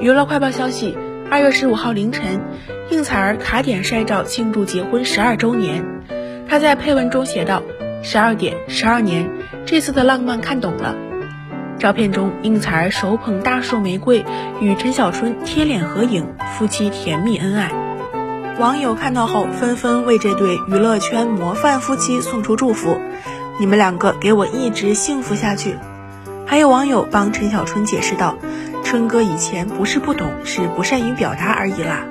娱乐快报消息：二月十五号凌晨，应采儿卡点晒照庆祝结婚十二周年。她在配文中写道：“十二点，十二年，这次的浪漫看懂了。”照片中，应采儿手捧大束玫瑰，与陈小春贴脸合影，夫妻甜蜜恩爱。网友看到后纷纷为这对娱乐圈模范夫妻送出祝福：“你们两个给我一直幸福下去。”还有网友帮陈小春解释道：“春哥以前不是不懂，是不善于表达而已啦。”